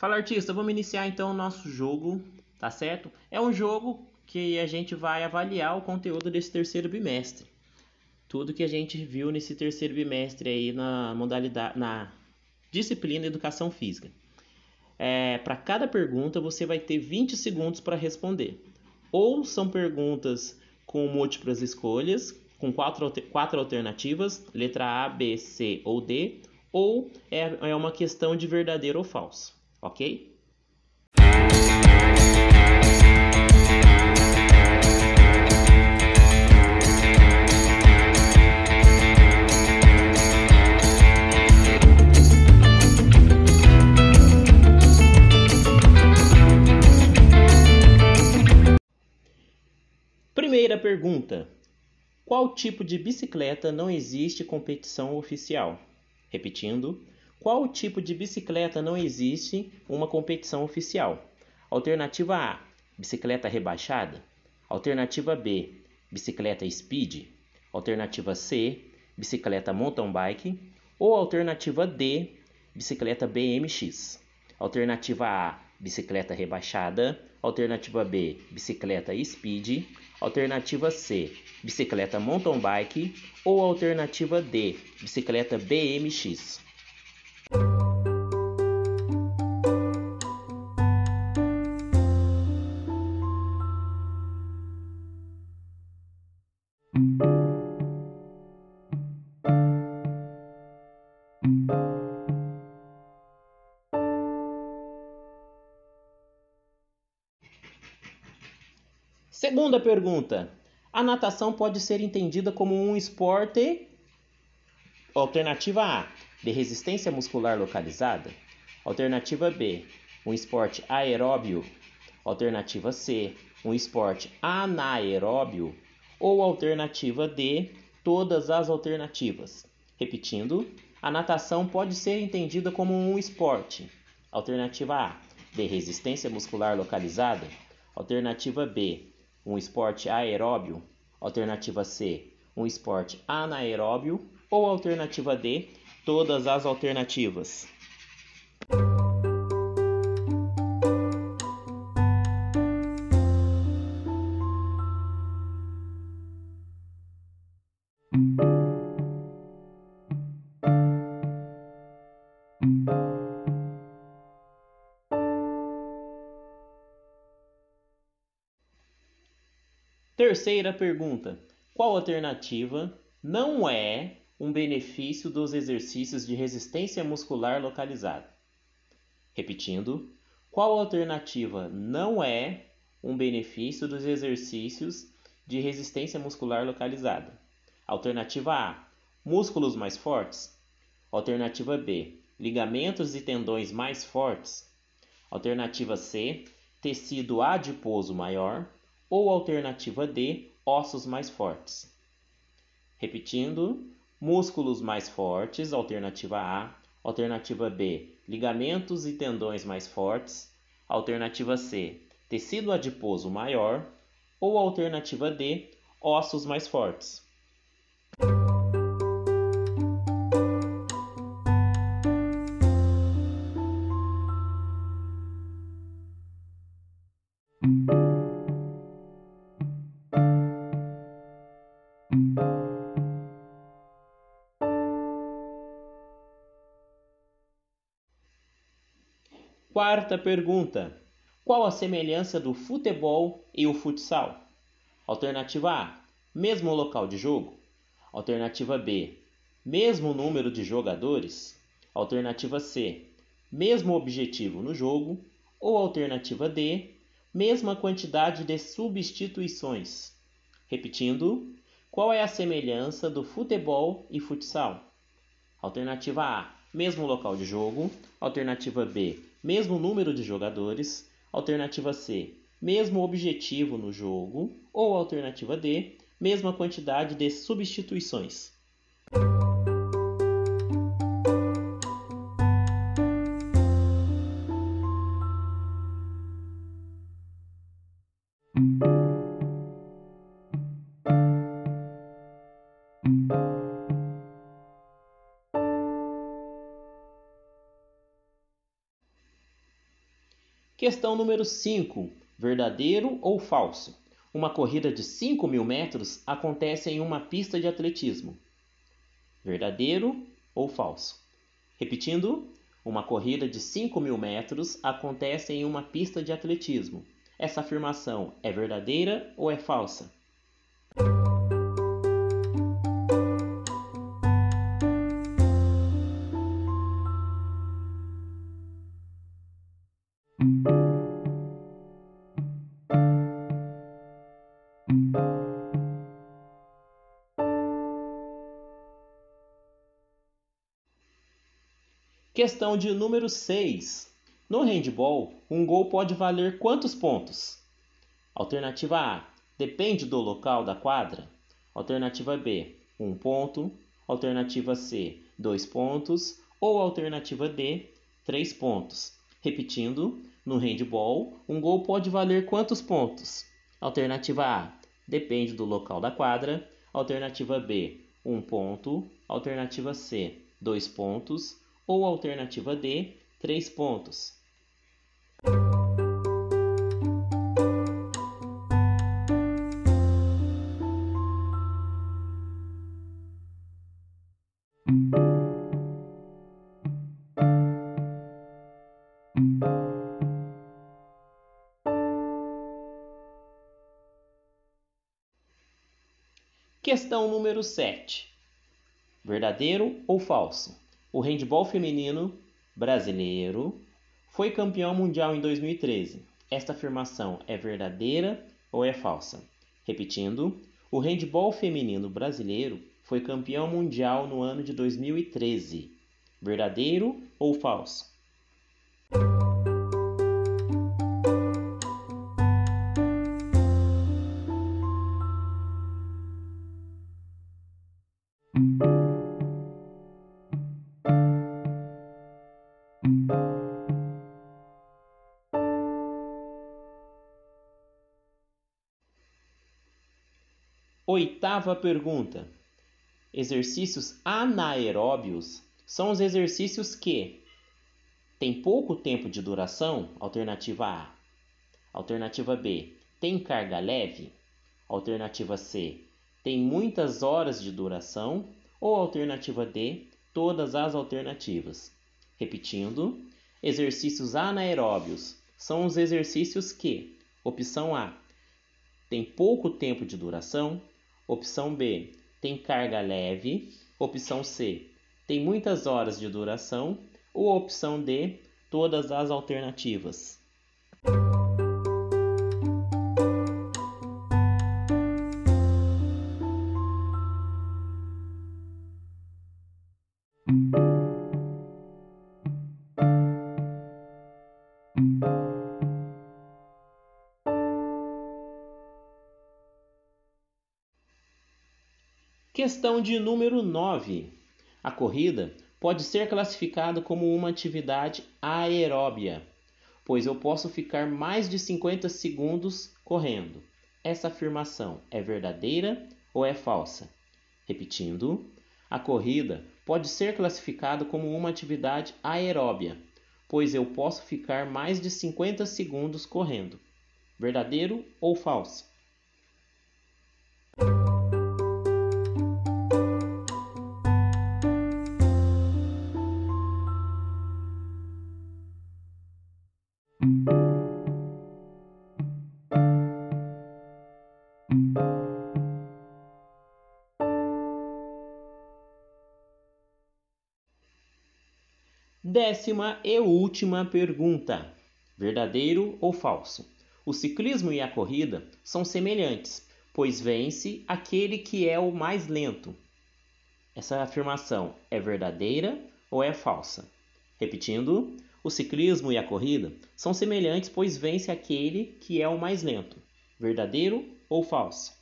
Fala artista, vamos iniciar então o nosso jogo, tá certo? É um jogo que a gente vai avaliar o conteúdo desse terceiro bimestre. Tudo que a gente viu nesse terceiro bimestre aí na modalidade, na disciplina Educação Física. É, para cada pergunta você vai ter 20 segundos para responder. Ou são perguntas com múltiplas escolhas, com quatro, quatro alternativas, letra A, B, C ou D, ou é, é uma questão de verdadeiro ou falso, ok? Primeira pergunta: Qual tipo de bicicleta não existe competição oficial? Repetindo, qual tipo de bicicleta não existe uma competição oficial? Alternativa A: bicicleta rebaixada. Alternativa B: bicicleta speed. Alternativa C: bicicleta mountain bike. Ou alternativa D: bicicleta BMX. Alternativa A: bicicleta rebaixada. Alternativa B: bicicleta speed. Alternativa C, bicicleta mountain bike. Ou alternativa D, bicicleta BMX. Segunda pergunta: a natação pode ser entendida como um esporte? Alternativa A: de resistência muscular localizada. Alternativa B: um esporte aeróbio. Alternativa C: um esporte anaeróbio. Ou alternativa D: todas as alternativas. Repetindo, a natação pode ser entendida como um esporte. Alternativa A: de resistência muscular localizada. Alternativa B: um esporte aeróbio, alternativa C, um esporte anaeróbio ou alternativa D, todas as alternativas. Terceira pergunta: qual alternativa não é um benefício dos exercícios de resistência muscular localizada? Repetindo, qual alternativa não é um benefício dos exercícios de resistência muscular localizada? Alternativa A: músculos mais fortes. Alternativa B: ligamentos e tendões mais fortes. Alternativa C: tecido adiposo maior ou alternativa D, ossos mais fortes. Repetindo, músculos mais fortes, alternativa A, alternativa B, ligamentos e tendões mais fortes, alternativa C, tecido adiposo maior, ou alternativa D, ossos mais fortes. Quarta pergunta: Qual a semelhança do futebol e o futsal? Alternativa A: mesmo local de jogo. Alternativa B: mesmo número de jogadores. Alternativa C: mesmo objetivo no jogo. Ou alternativa D: mesma quantidade de substituições. Repetindo, qual é a semelhança do futebol e futsal? Alternativa A: mesmo local de jogo. Alternativa B: mesmo número de jogadores. Alternativa C, mesmo objetivo no jogo. Ou alternativa D, mesma quantidade de substituições. Questão número 5. Verdadeiro ou falso? Uma corrida de 5 mil metros acontece em uma pista de atletismo. Verdadeiro ou falso? Repetindo, uma corrida de 5 mil metros acontece em uma pista de atletismo. Essa afirmação é verdadeira ou é falsa? Questão de número 6. No handball, um gol pode valer quantos pontos? Alternativa A: depende do local da quadra. Alternativa B: 1 um ponto. Alternativa C: 2 pontos. Ou alternativa D: 3 pontos. Repetindo, no handball, um gol pode valer quantos pontos? Alternativa A: depende do local da quadra. Alternativa B: 1 um ponto. Alternativa C: 2 pontos ou alternativa D, 3 pontos. Questão número 7. Verdadeiro ou falso? O handball feminino brasileiro foi campeão mundial em 2013. Esta afirmação é verdadeira ou é falsa? Repetindo, o handball feminino brasileiro foi campeão mundial no ano de 2013. Verdadeiro ou falso? Oitava pergunta: Exercícios anaeróbios são os exercícios que têm pouco tempo de duração? Alternativa A. Alternativa B. Tem carga leve? Alternativa C. Tem muitas horas de duração? Ou alternativa D. Todas as alternativas. Repetindo, exercícios anaeróbios são os exercícios que, opção A, tem pouco tempo de duração, Opção B, tem carga leve. Opção C, tem muitas horas de duração. Ou opção D, todas as alternativas. Questão de número 9. A corrida pode ser classificada como uma atividade aeróbia, pois eu posso ficar mais de 50 segundos correndo. Essa afirmação é verdadeira ou é falsa? Repetindo, a corrida pode ser classificada como uma atividade aeróbia, pois eu posso ficar mais de 50 segundos correndo. Verdadeiro ou falso? Décima e última pergunta: verdadeiro ou falso? O ciclismo e a corrida são semelhantes, pois vence aquele que é o mais lento. Essa afirmação é verdadeira ou é falsa? Repetindo, o ciclismo e a corrida são semelhantes, pois vence aquele que é o mais lento. Verdadeiro ou falso?